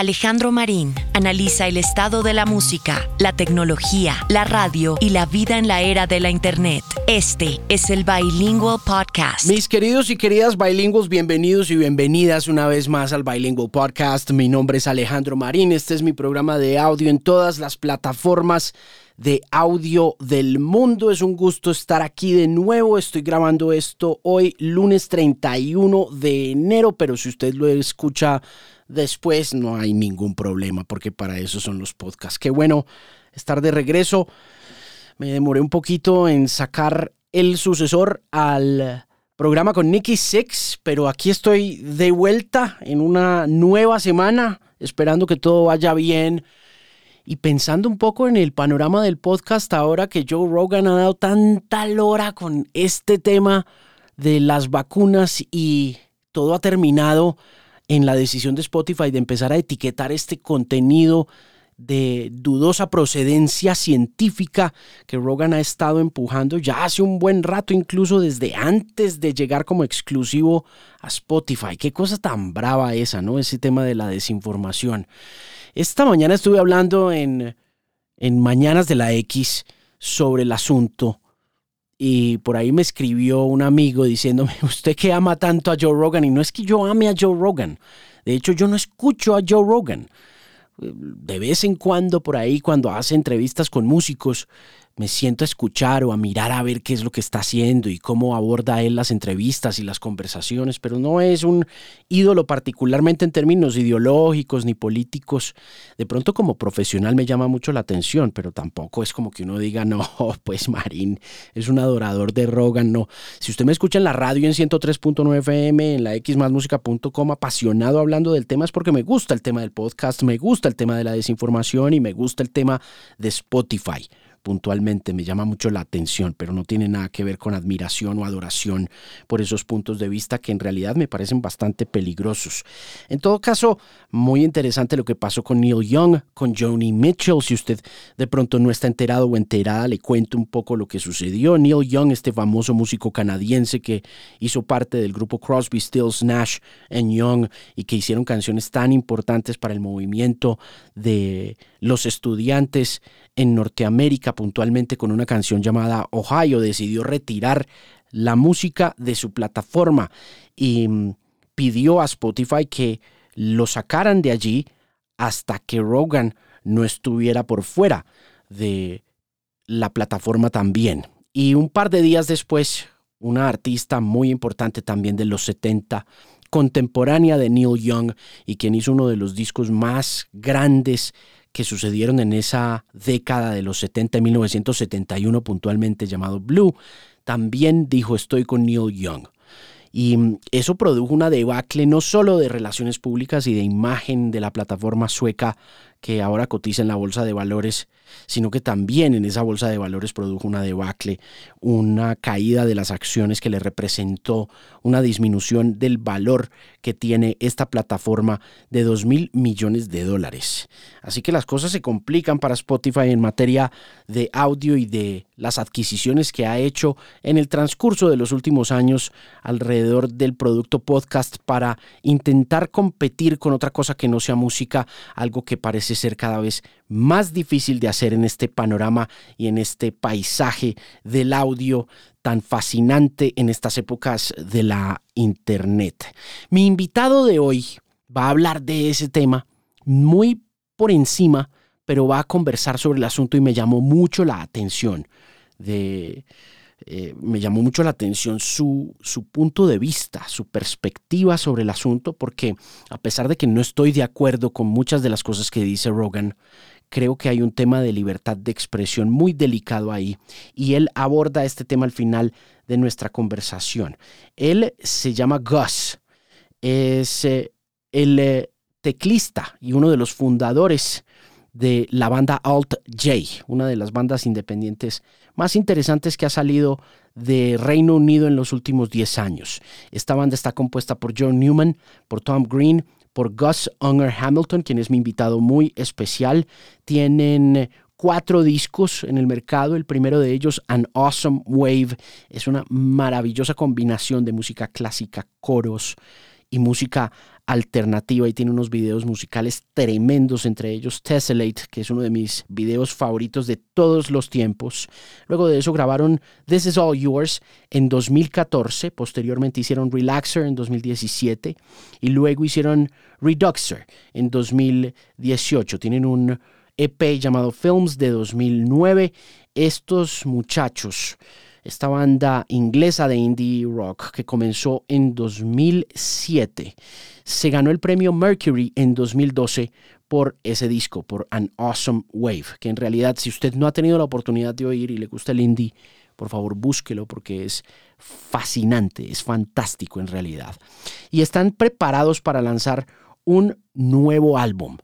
Alejandro Marín analiza el estado de la música, la tecnología, la radio y la vida en la era de la Internet. Este es el Bilingual Podcast. Mis queridos y queridas bilingües, bienvenidos y bienvenidas una vez más al Bilingual Podcast. Mi nombre es Alejandro Marín. Este es mi programa de audio en todas las plataformas de audio del mundo. Es un gusto estar aquí de nuevo. Estoy grabando esto hoy, lunes 31 de enero, pero si usted lo escucha después no hay ningún problema porque para eso son los podcasts. Qué bueno estar de regreso. Me demoré un poquito en sacar el sucesor al programa con Nicky Six, pero aquí estoy de vuelta en una nueva semana, esperando que todo vaya bien y pensando un poco en el panorama del podcast ahora que Joe Rogan ha dado tanta lora con este tema de las vacunas y todo ha terminado en la decisión de Spotify de empezar a etiquetar este contenido de dudosa procedencia científica que Rogan ha estado empujando ya hace un buen rato, incluso desde antes de llegar como exclusivo a Spotify. Qué cosa tan brava esa, ¿no? Ese tema de la desinformación. Esta mañana estuve hablando en, en Mañanas de la X sobre el asunto y por ahí me escribió un amigo diciéndome, usted que ama tanto a Joe Rogan, y no es que yo ame a Joe Rogan, de hecho yo no escucho a Joe Rogan. De vez en cuando por ahí, cuando hace entrevistas con músicos, me siento a escuchar o a mirar a ver qué es lo que está haciendo y cómo aborda él las entrevistas y las conversaciones, pero no es un ídolo particularmente en términos ideológicos ni políticos. De pronto como profesional me llama mucho la atención, pero tampoco es como que uno diga, no, pues Marín es un adorador de Rogan, no. Si usted me escucha en la radio en 103.9 FM, en la xmasmusica.com, apasionado hablando del tema, es porque me gusta el tema del podcast, me gusta el tema de la desinformación y me gusta el tema de Spotify puntualmente me llama mucho la atención, pero no tiene nada que ver con admiración o adoración por esos puntos de vista que en realidad me parecen bastante peligrosos. En todo caso, muy interesante lo que pasó con Neil Young, con Joni Mitchell. Si usted de pronto no está enterado o enterada, le cuento un poco lo que sucedió. Neil Young, este famoso músico canadiense que hizo parte del grupo Crosby, Stills, Nash Young y que hicieron canciones tan importantes para el movimiento de los estudiantes en Norteamérica, puntualmente con una canción llamada Ohio, decidió retirar la música de su plataforma y mm, pidió a Spotify que lo sacaran de allí hasta que Rogan no estuviera por fuera de la plataforma también. Y un par de días después, una artista muy importante también de los 70, contemporánea de Neil Young y quien hizo uno de los discos más grandes que sucedieron en esa década de los 70, 1971 puntualmente llamado Blue, también dijo estoy con Neil Young. Y mm, eso produjo una debacle no solo de relaciones públicas y de imagen de la plataforma sueca que ahora cotiza en la bolsa de valores, sino que también en esa bolsa de valores produjo una debacle, una caída de las acciones que le representó una disminución del valor que tiene esta plataforma de 2 mil millones de dólares. Así que las cosas se complican para Spotify en materia de audio y de las adquisiciones que ha hecho en el transcurso de los últimos años alrededor del producto podcast para intentar competir con otra cosa que no sea música, algo que parece ser cada vez más difícil de hacer en este panorama y en este paisaje del audio tan fascinante en estas épocas de la Internet. Mi invitado de hoy va a hablar de ese tema muy por encima, pero va a conversar sobre el asunto y me llamó mucho la atención eh, me llamó mucho la atención su, su punto de vista, su perspectiva sobre el asunto, porque a pesar de que no estoy de acuerdo con muchas de las cosas que dice Rogan, creo que hay un tema de libertad de expresión muy delicado ahí y él aborda este tema al final de nuestra conversación. Él se llama Gus, es eh, el eh, teclista y uno de los fundadores de la banda Alt J, una de las bandas independientes más interesantes que ha salido de Reino Unido en los últimos 10 años. Esta banda está compuesta por John Newman, por Tom Green, por Gus Unger Hamilton, quien es mi invitado muy especial. Tienen cuatro discos en el mercado. El primero de ellos, An Awesome Wave, es una maravillosa combinación de música clásica, coros y música alternativa y tiene unos videos musicales tremendos, entre ellos Tessellate, que es uno de mis videos favoritos de todos los tiempos. Luego de eso grabaron This Is All Yours en 2014, posteriormente hicieron Relaxer en 2017 y luego hicieron Reduxer en 2018. Tienen un EP llamado Films de 2009. Estos muchachos esta banda inglesa de indie rock que comenzó en 2007. Se ganó el premio Mercury en 2012 por ese disco, por An Awesome Wave, que en realidad si usted no ha tenido la oportunidad de oír y le gusta el indie, por favor búsquelo porque es fascinante, es fantástico en realidad. Y están preparados para lanzar un nuevo álbum.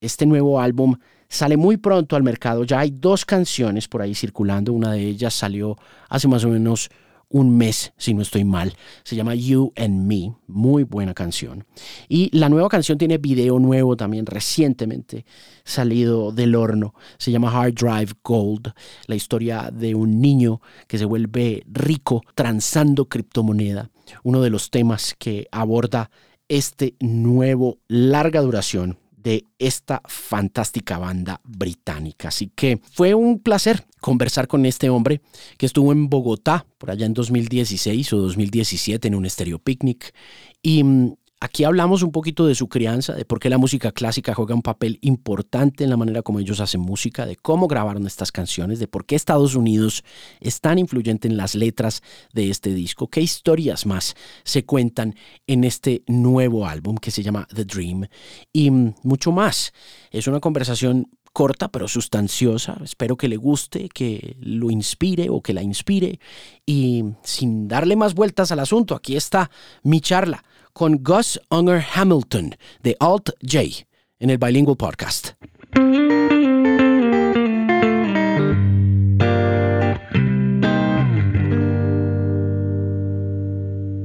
Este nuevo álbum sale muy pronto al mercado. Ya hay dos canciones por ahí circulando. Una de ellas salió hace más o menos un mes, si no estoy mal. Se llama You and Me, muy buena canción. Y la nueva canción tiene video nuevo también recientemente salido del horno. Se llama Hard Drive Gold, la historia de un niño que se vuelve rico transando criptomoneda. Uno de los temas que aborda este nuevo larga duración de esta fantástica banda británica. Así que fue un placer conversar con este hombre que estuvo en Bogotá por allá en 2016 o 2017 en un estéreo picnic y mm, Aquí hablamos un poquito de su crianza, de por qué la música clásica juega un papel importante en la manera como ellos hacen música, de cómo grabaron estas canciones, de por qué Estados Unidos es tan influyente en las letras de este disco, qué historias más se cuentan en este nuevo álbum que se llama The Dream y mucho más. Es una conversación corta pero sustanciosa. Espero que le guste, que lo inspire o que la inspire. Y sin darle más vueltas al asunto, aquí está mi charla con Gus Unger Hamilton de Alt J en el Bilingual Podcast.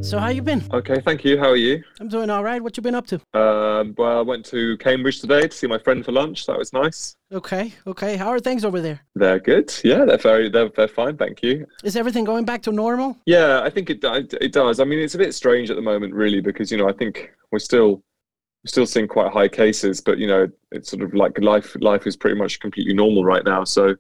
So how you been? Okay, thank you. How are you? I'm doing all right. What you been up to? Um, well, I went to Cambridge today to see my friend for lunch. That was nice. Okay, okay. How are things over there? They're good. Yeah, they're very they're, they're fine. Thank you. Is everything going back to normal? Yeah, I think it it does. I mean, it's a bit strange at the moment, really, because you know I think we're still we're still seeing quite high cases, but you know it's sort of like life life is pretty much completely normal right now. So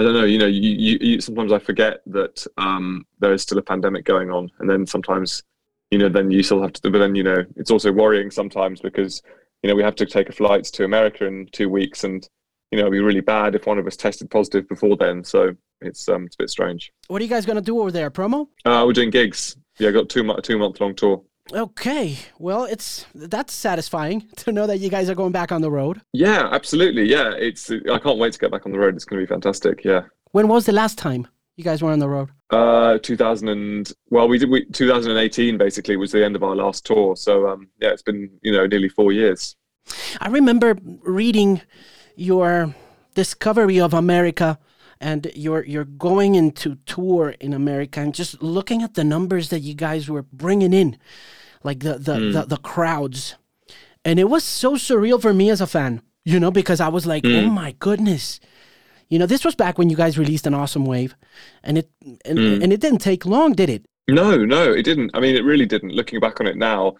I don't know. You know, you, you, you sometimes I forget that um, there is still a pandemic going on, and then sometimes, you know, then you still have to. But then you know, it's also worrying sometimes because you know we have to take a flight to America in two weeks, and you know, it'd be really bad if one of us tested positive before then. So it's um, it's a bit strange. What are you guys gonna do over there? Promo? Uh, we're doing gigs. Yeah, I got two two month long tour. Okay, well, it's that's satisfying to know that you guys are going back on the road. Yeah, absolutely. Yeah, it's I can't wait to get back on the road. It's going to be fantastic. Yeah. When was the last time you guys were on the road? Uh, 2000 and well, we did. We 2018 basically was the end of our last tour. So um, yeah, it's been you know nearly four years. I remember reading your discovery of America and you're you're going into tour in America and just looking at the numbers that you guys were bringing in like the the, mm. the, the crowds. And it was so surreal for me as a fan you know because i was like mm. oh my goodness. You know this was back when you guys released an awesome wave and it and, mm. and it didn't take long did it? No no it didn't. I mean it really didn't. Looking back on it now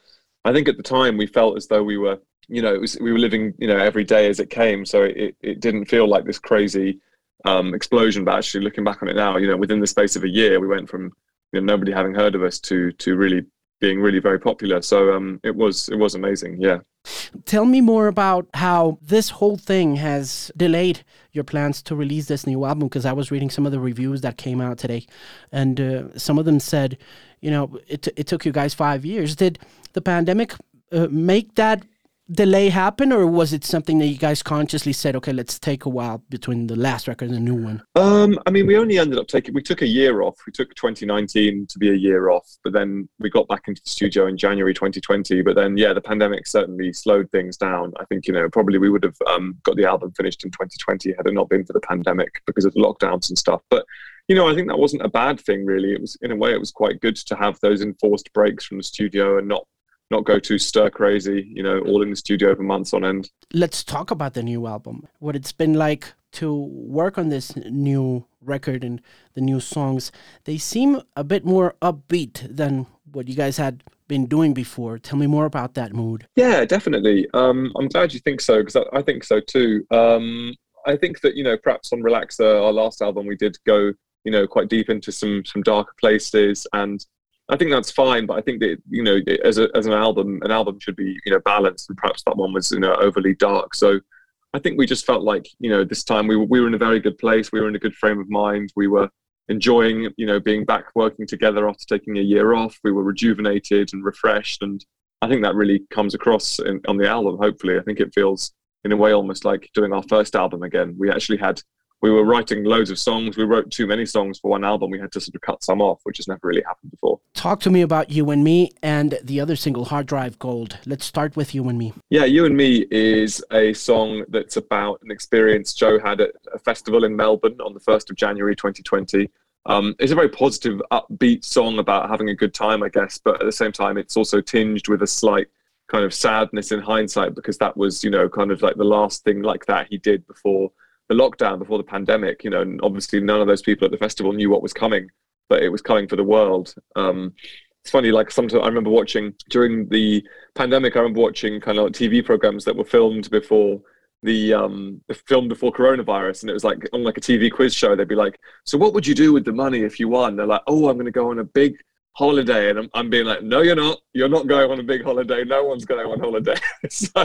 i think at the time we felt as though we were you know was, we were living you know every day as it came. So it, it didn't feel like this crazy um, explosion. But actually looking back on it now you know within the space of a year we went from you know nobody having heard of us to to really being really very popular. So um, it was it was amazing. Yeah. Tell me more about how this whole thing has delayed your plans to release this new album. Because I was reading some of the reviews that came out today, and uh, some of them said, you know, it it took you guys five years. Did the pandemic uh, make that delay happen, or was it something that you guys consciously said, okay, let's take a while between the last record and the new one? Um, I mean, we only ended up taking, we took a year off. We took 2019 to be a year off, but then we got back into the studio in January 2020. But then, yeah, the pandemic certainly slowed things down. I think, you know, probably we would have um, got the album finished in 2020 had it not been for the pandemic because of the lockdowns and stuff. But you know, I think that wasn't a bad thing, really. It was, in a way, it was quite good to have those enforced breaks from the studio and not not go too stir crazy, you know, all in the studio for months on end. Let's talk about the new album. What it's been like to work on this new record and the new songs, they seem a bit more upbeat than what you guys had been doing before. Tell me more about that mood. Yeah, definitely. Um, I'm glad you think so because I, I, think so too. Um, I think that you know perhaps on Relaxer, our last album, we did go you know quite deep into some some darker places, and I think that's fine. But I think that you know as a, as an album, an album should be you know balanced, and perhaps that one was you know overly dark. So I think we just felt like you know this time we were, we were in a very good place. We were in a good frame of mind. We were enjoying you know being back working together after taking a year off. We were rejuvenated and refreshed, and I think that really comes across in, on the album. Hopefully, I think it feels in a way almost like doing our first album again. We actually had we were writing loads of songs. We wrote too many songs for one album. We had to sort of cut some off, which has never really happened before. Talk to me about You and Me and the other single, Hard Drive Gold. Let's start with You and Me. Yeah, You and Me is a song that's about an experience Joe had at a festival in Melbourne on the 1st of January 2020. Um, it's a very positive, upbeat song about having a good time, I guess, but at the same time, it's also tinged with a slight kind of sadness in hindsight because that was, you know, kind of like the last thing like that he did before the lockdown before the pandemic, you know, and obviously none of those people at the festival knew what was coming, but it was coming for the world. Um, it's funny, like sometimes I remember watching during the pandemic, I remember watching kind of like TV programs that were filmed before the um the film before coronavirus and it was like on like a TV quiz show they'd be like so what would you do with the money if you won? They're like oh I'm going to go on a big holiday and I'm, I'm being like no you're not. You're not going on a big holiday. No one's going on holiday. So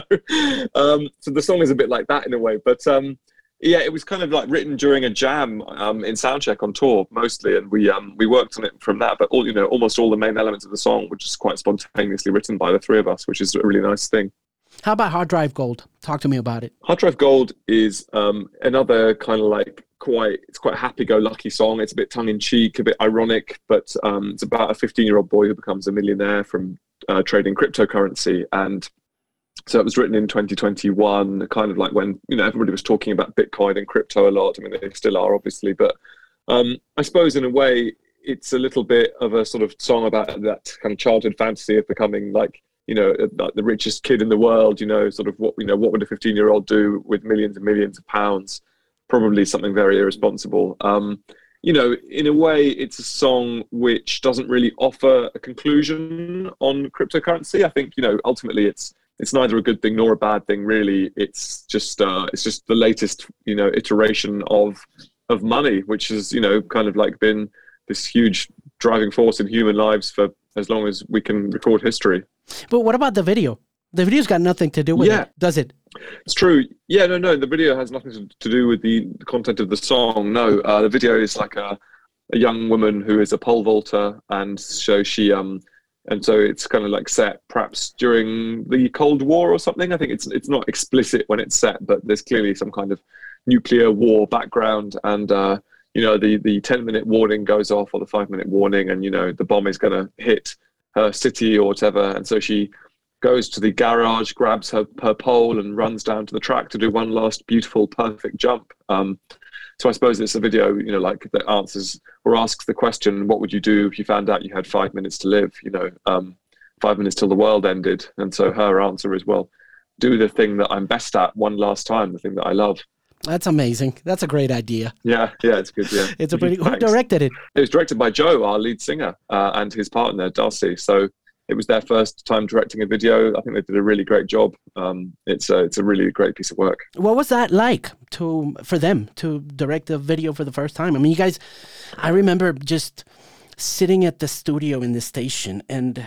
um so the song is a bit like that in a way but um yeah, it was kind of like written during a jam um, in soundcheck on tour mostly, and we um, we worked on it from that. But all you know, almost all the main elements of the song were just quite spontaneously written by the three of us, which is a really nice thing. How about Hard Drive Gold? Talk to me about it. Hard Drive Gold is um, another kind of like quite it's quite a happy-go-lucky song. It's a bit tongue-in-cheek, a bit ironic, but um, it's about a 15-year-old boy who becomes a millionaire from uh, trading cryptocurrency and so it was written in 2021 kind of like when you know everybody was talking about bitcoin and crypto a lot. I mean they still are obviously but um, i suppose in a way it's a little bit of a sort of song about that kind of childhood fantasy of becoming like you know like the richest kid in the world you know sort of what you know what would a 15 year old do with millions and millions of pounds? Probably something very irresponsible. Um, you know, in a way, it's a song which doesn't really offer a conclusion on cryptocurrency. I think, you know, ultimately it's it's neither a good thing nor a bad thing really. It's just uh, it's just the latest you know iteration of of money which has you know kind of like been this huge driving force in human lives for as long as we can record history. But what about the video? The video's got nothing to do with yeah. it does it? It's true. Yeah no no the video has nothing to do with the content of the song no. Uh, the video is like a, a young woman who is a pole vaulter and so she um and so it's kind of like set perhaps during the Cold War or something. I think it's it's not explicit when it's set, but there's clearly some kind of nuclear war background, and uh, you know the the ten minute warning goes off or the five minute warning, and you know the bomb is going to hit her city or whatever, and so she goes to the garage, grabs her her pole, and runs down to the track to do one last beautiful, perfect jump. Um, so I suppose it's a video, you know, like that answers or asks the question, what would you do if you found out you had five minutes to live? You know, um, five minutes till the world ended. And so her answer is, well, do the thing that I'm best at one last time, the thing that I love. That's amazing. That's a great idea. Yeah, yeah, it's good. Yeah, it's a pretty. Who directed it? It was directed by Joe, our lead singer, uh, and his partner Darcy. So it was their first time directing a video. I think they did a really great job. Um, it's a it's a really great piece of work. What was that like to for them to direct a video for the first time? I mean, you guys, I remember just sitting at the studio in the station and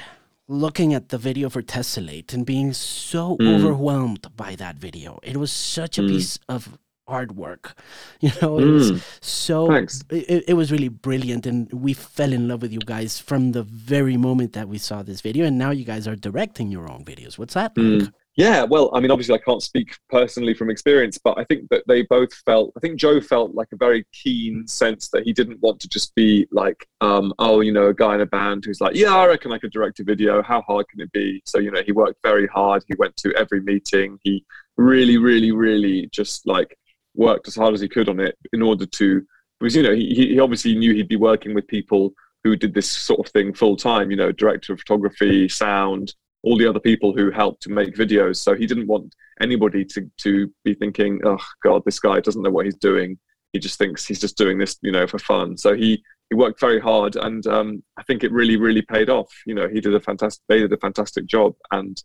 looking at the video for Tessellate and being so mm. overwhelmed by that video. It was such a mm. piece of hard work. You know, it mm. was so it, it, was really brilliant and we fell in love with you guys from the very moment that we saw this video and now you guys are directing your own videos. What's that mm. like? Yeah, well, I mean, obviously, I can't speak personally from experience, but I think that they both felt. I think Joe felt like a very keen sense that he didn't want to just be like, um, oh, you know, a guy in a band who's like, yeah, I reckon I could direct a video. How hard can it be? So, you know, he worked very hard. He went to every meeting. He really, really, really just like worked as hard as he could on it in order to because you know he, he obviously knew he'd be working with people who did this sort of thing full time you know director of photography sound all the other people who helped to make videos. So he didn't want anybody to to be thinking, oh God, this guy doesn't know what he's doing. He just thinks he's just doing this, you know, for fun. So he he worked very hard, and um, I think it really really paid off. You know, he did a fantastic they did a fantastic job, and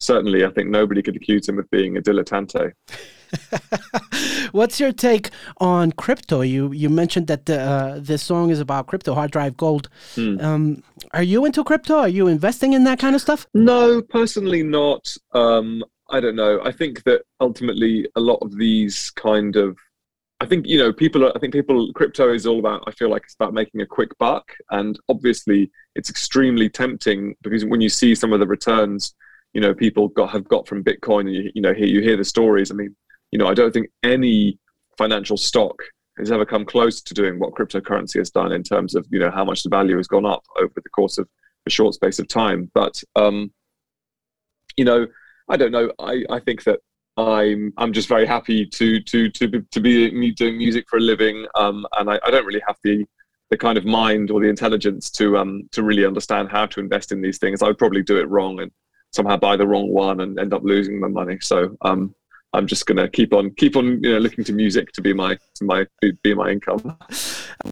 certainly I think nobody could accuse him of being a dilettante. What's your take on crypto? You you mentioned that the, uh, this song is about crypto, hard drive gold. Mm. Um, are you into crypto? Are you investing in that kind of stuff? No, personally not. Um, I don't know. I think that ultimately a lot of these kind of I think you know people. Are, I think people. Crypto is all about. I feel like it's about making a quick buck, and obviously it's extremely tempting because when you see some of the returns, you know, people got have got from Bitcoin, and you, you know, hear you hear the stories. I mean, you know, I don't think any financial stock has ever come close to doing what cryptocurrency has done in terms of you know how much the value has gone up over the course of a short space of time. But um, you know, I don't know. I, I think that I'm I'm just very happy to to to be, to be doing music for a living, um, and I, I don't really have the the kind of mind or the intelligence to um to really understand how to invest in these things. I would probably do it wrong and somehow buy the wrong one and end up losing my money. So um, I'm just gonna keep on keep on you know looking to music to be my to my be my income.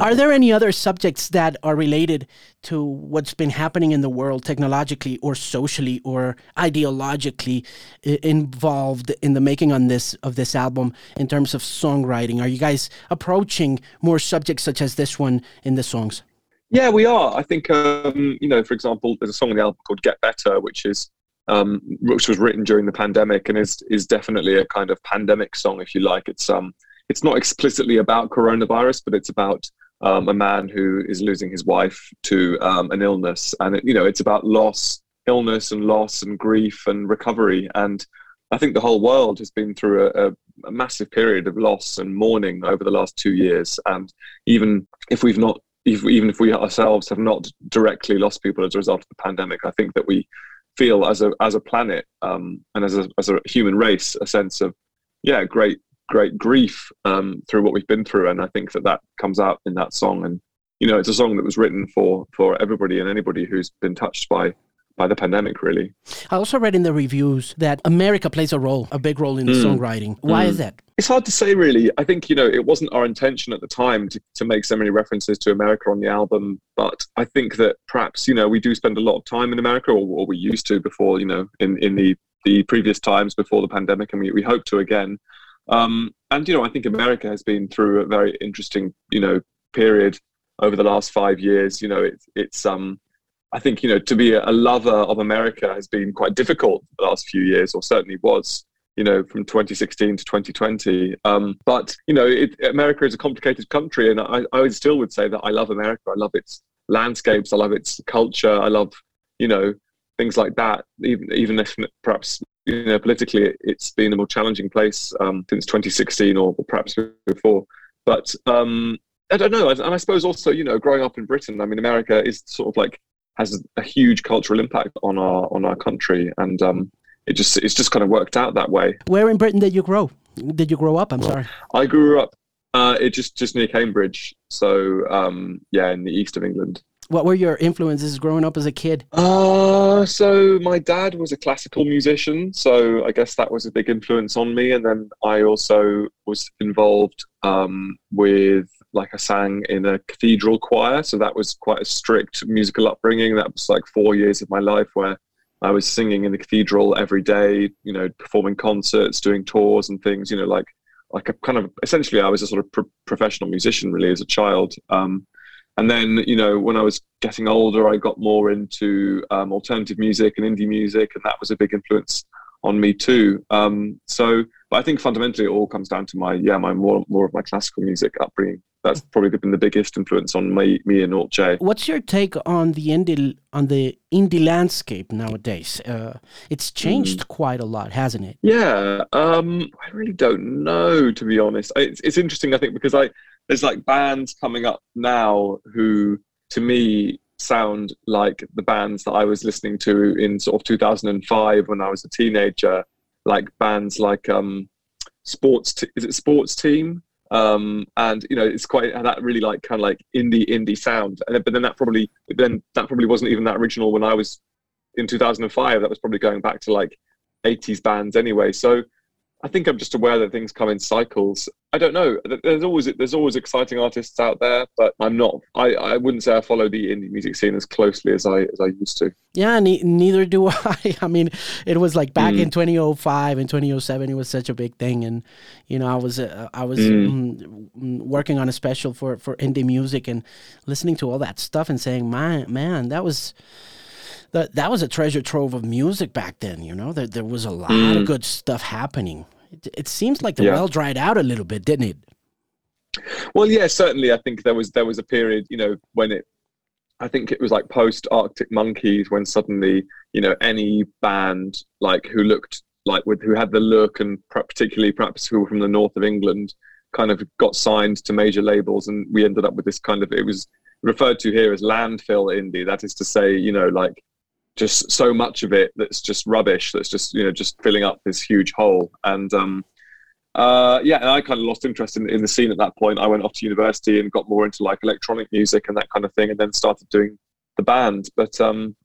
Are there any other subjects that are related to what's been happening in the world technologically or socially or ideologically involved in the making on this of this album in terms of songwriting? Are you guys approaching more subjects such as this one in the songs? Yeah, we are. I think um, you know, for example, there's a song on the album called "Get Better," which is um, which was written during the pandemic and is is definitely a kind of pandemic song, if you like. It's um it's not explicitly about coronavirus, but it's about um, a man who is losing his wife to um, an illness, and it, you know it's about loss, illness, and loss, and grief, and recovery. And I think the whole world has been through a, a, a massive period of loss and mourning over the last two years. And even if we've not if, even if we ourselves have not directly lost people as a result of the pandemic, I think that we feel as a as a planet um, and as a as a human race a sense of yeah great great grief um, through what we've been through. And I think that that comes out in that song. And you know it's a song that was written for for everybody and anybody who's been touched by by the pandemic, really. I also read in the reviews that America plays a role, a big role in the mm. songwriting. Why mm. is that? It's hard to say, really. I think, you know, it wasn't our intention at the time to, to make so many references to America on the album, but I think that perhaps, you know, we do spend a lot of time in America, or, or we used to before, you know, in, in the, the previous times before the pandemic, and we, we hope to again. Um, and, you know, I think America has been through a very interesting, you know, period over the last five years. You know, it's, it's, um, I think you know to be a lover of America has been quite difficult the last few years, or certainly was. You know, from 2016 to 2020. Um, but you know, it, America is a complicated country, and I, I still would say that I love America. I love its landscapes. I love its culture. I love you know things like that. Even even if perhaps you know politically it's been a more challenging place um, since 2016 or, or, perhaps before. But um, I don't know, and I suppose also you know growing up in Britain. I mean, America is sort of like has a huge cultural impact on our on our country, and um, it just it's just kind of worked out that way. Where in Britain did you grow? Did you grow up? I'm sorry. I grew up uh, it just just near Cambridge, so um, yeah, in the east of England. What were your influences growing up as a kid? Uh, so my dad was a classical musician, so I guess that was a big influence on me. And then I also was involved um, with like I sang in a cathedral choir, so that was quite a strict musical upbringing. That was like four years of my life where I was singing in the cathedral every day, you know, performing concerts, doing tours and things, you know, like like a kind of essentially I was a sort of pro- professional musician really as a child. Um, and then you know when I was getting older, I got more into um, alternative music and indie music, and that was a big influence on me too. Um, so, but I think fundamentally it all comes down to my yeah my more more of my classical music upbringing that's probably been the biggest influence on me, me and Alt J. What's your take on the indie on the indie landscape nowadays? Uh, it's changed mm. quite a lot, hasn't it? Yeah, um, I really don't know to be honest. It's, it's interesting, I think, because I there's like bands coming up now who, to me, sound like the bands that I was listening to in sort of 2005 when I was a teenager, like bands like um, Sports. T- is it Sports Team? um, and you know it's quite that really like kind of like indie indie sound and but then that probably then that probably wasn't even that original when i was in 2005, that was probably going back to like 80s bands anyway. So I think I'm just aware that things come in cycles. I don't know. There's always there's always exciting artists out there, but I'm not. I, I wouldn't say I follow the indie music scene as closely as I as I used to. Yeah, ne- neither do I. I mean, it was like back mm. in 2005 and 2007. It was such a big thing, and you know, I was uh, I was mm. Mm, working on a special for for indie music and listening to all that stuff and saying, man, man, that was that that was a treasure trove of music back then. You know, there there was a lot mm. of good stuff happening. It, it seems like the yeah. well dried out a little bit, didn't it? Well, yeah, certainly. I think there was there was a period, you know, when it. I think it was like post Arctic Monkeys when suddenly, you know, any band like who looked like with who had the look and particularly perhaps who were from the north of England kind of got signed to major labels and we ended up with this kind of it was referred to here as landfill indie that is to say you know like just so much of it that's just rubbish that's just you know just filling up this huge hole and um uh, yeah, and I kind of lost interest in, in the scene at that point. I went off to university and got more into like electronic music and that kind of thing, and then started doing the band. But um,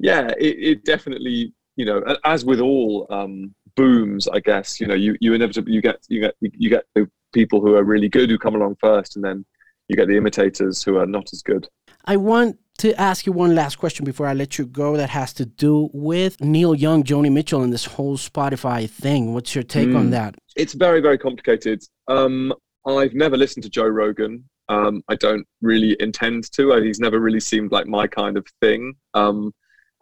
yeah, it, it, definitely, you know, as with all um, booms, I guess, you know, you, you inevitably you get you get you get the people who are really good who come along first, and then you get the imitators who are not as good. I want to ask you one last question before I let you go that has to do with Neil Young, Joni Mitchell, and this whole Spotify thing. What's your take mm. on that? It's very, very complicated. Um, I've never listened to Joe Rogan. Um, I don't really intend to. He's never really seemed like my kind of thing. Um,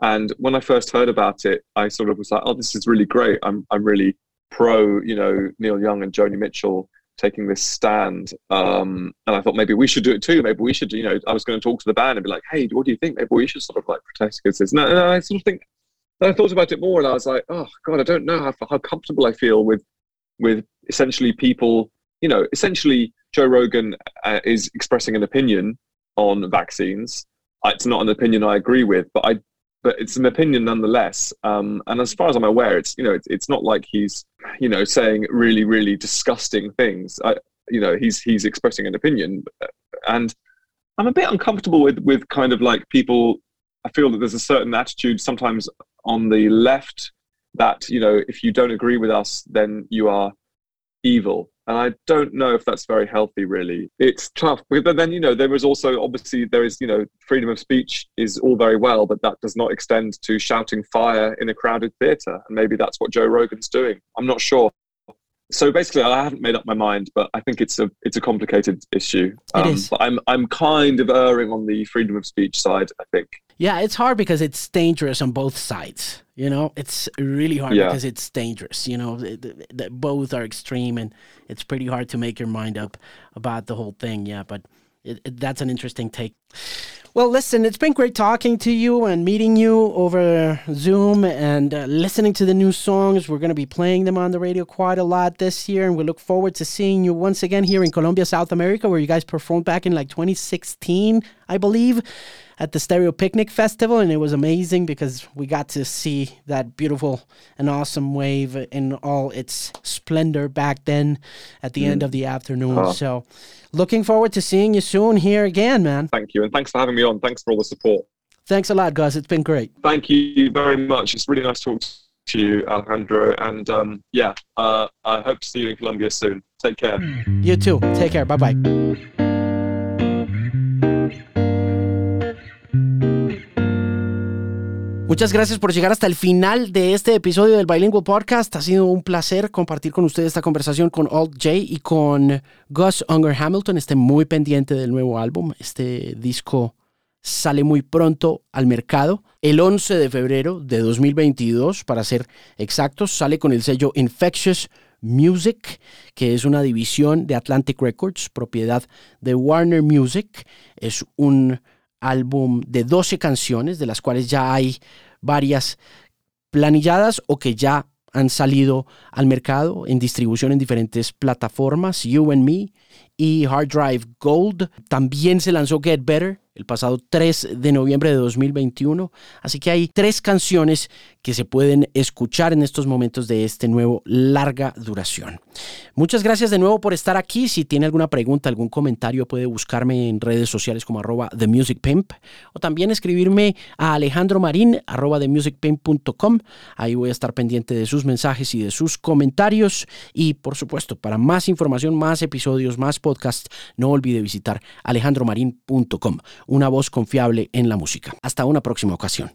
and when I first heard about it, I sort of was like, "Oh, this is really great. I'm, I'm really pro, you know, Neil Young and Joni Mitchell." Taking this stand. Um, and I thought maybe we should do it too. Maybe we should, you know, I was going to talk to the band and be like, hey, what do you think? Maybe we should sort of like protest against this. No, no, I sort of think, I thought about it more and I was like, oh God, I don't know how, how comfortable I feel with, with essentially people, you know, essentially Joe Rogan uh, is expressing an opinion on vaccines. It's not an opinion I agree with, but I but it's an opinion nonetheless. Um, and as far as I'm aware, it's you know it's, it's not like he's you know saying really really disgusting things. I, you know he's he's expressing an opinion, and I'm a bit uncomfortable with with kind of like people. I feel that there's a certain attitude sometimes on the left that you know if you don't agree with us, then you are evil and I don't know if that's very healthy. Really, it's tough. But then you know there is also obviously there is you know freedom of speech is all very well, but that does not extend to shouting fire in a crowded theatre, and maybe that's what Joe Rogan's doing. I'm not sure. So basically, I haven't made up my mind, but I think it's a it's a complicated issue. Um, it is. But I'm I'm kind of erring on the freedom of speech side. I think. Yeah, it's hard because it's dangerous on both sides. You know, it's really hard yeah. because it's dangerous. You know, both are extreme, and it's pretty hard to make your mind up about the whole thing. Yeah, but that's an interesting take. Well, listen, it's been great talking to you and meeting you over Zoom and uh, listening to the new songs. We're going to be playing them on the radio quite a lot this year, and we look forward to seeing you once again here in Colombia, South America, where you guys performed back in like 2016, I believe at the Stereo Picnic Festival, and it was amazing because we got to see that beautiful and awesome wave in all its splendor back then at the mm. end of the afternoon. Oh. So, looking forward to seeing you soon here again, man. Thank you, and thanks for having me on. Thanks for all the support. Thanks a lot, guys. It's been great. Thank you very much. It's really nice to talk to you, Alejandro. And um, yeah, uh, I hope to see you in Colombia soon. Take care. You too. Take care. Bye bye. Muchas gracias por llegar hasta el final de este episodio del Bilingual Podcast. Ha sido un placer compartir con ustedes esta conversación con Alt J y con Gus Unger Hamilton. Esté muy pendiente del nuevo álbum. Este disco sale muy pronto al mercado. El 11 de febrero de 2022, para ser exactos, sale con el sello Infectious Music, que es una división de Atlantic Records, propiedad de Warner Music. Es un álbum de 12 canciones, de las cuales ya hay varias planilladas o que ya han salido al mercado en distribución en diferentes plataformas, You and Me y Hard Drive Gold. También se lanzó Get Better el pasado 3 de noviembre de 2021. Así que hay tres canciones que se pueden escuchar en estos momentos de este nuevo larga duración. Muchas gracias de nuevo por estar aquí. Si tiene alguna pregunta, algún comentario, puede buscarme en redes sociales como arroba TheMusicPimp o también escribirme a Alejandro Marín arroba TheMusicPimp.com. Ahí voy a estar pendiente de sus mensajes y de sus comentarios. Y por supuesto, para más información, más episodios, más podcasts, no olvide visitar alejandromarin.com una voz confiable en la música. Hasta una próxima ocasión.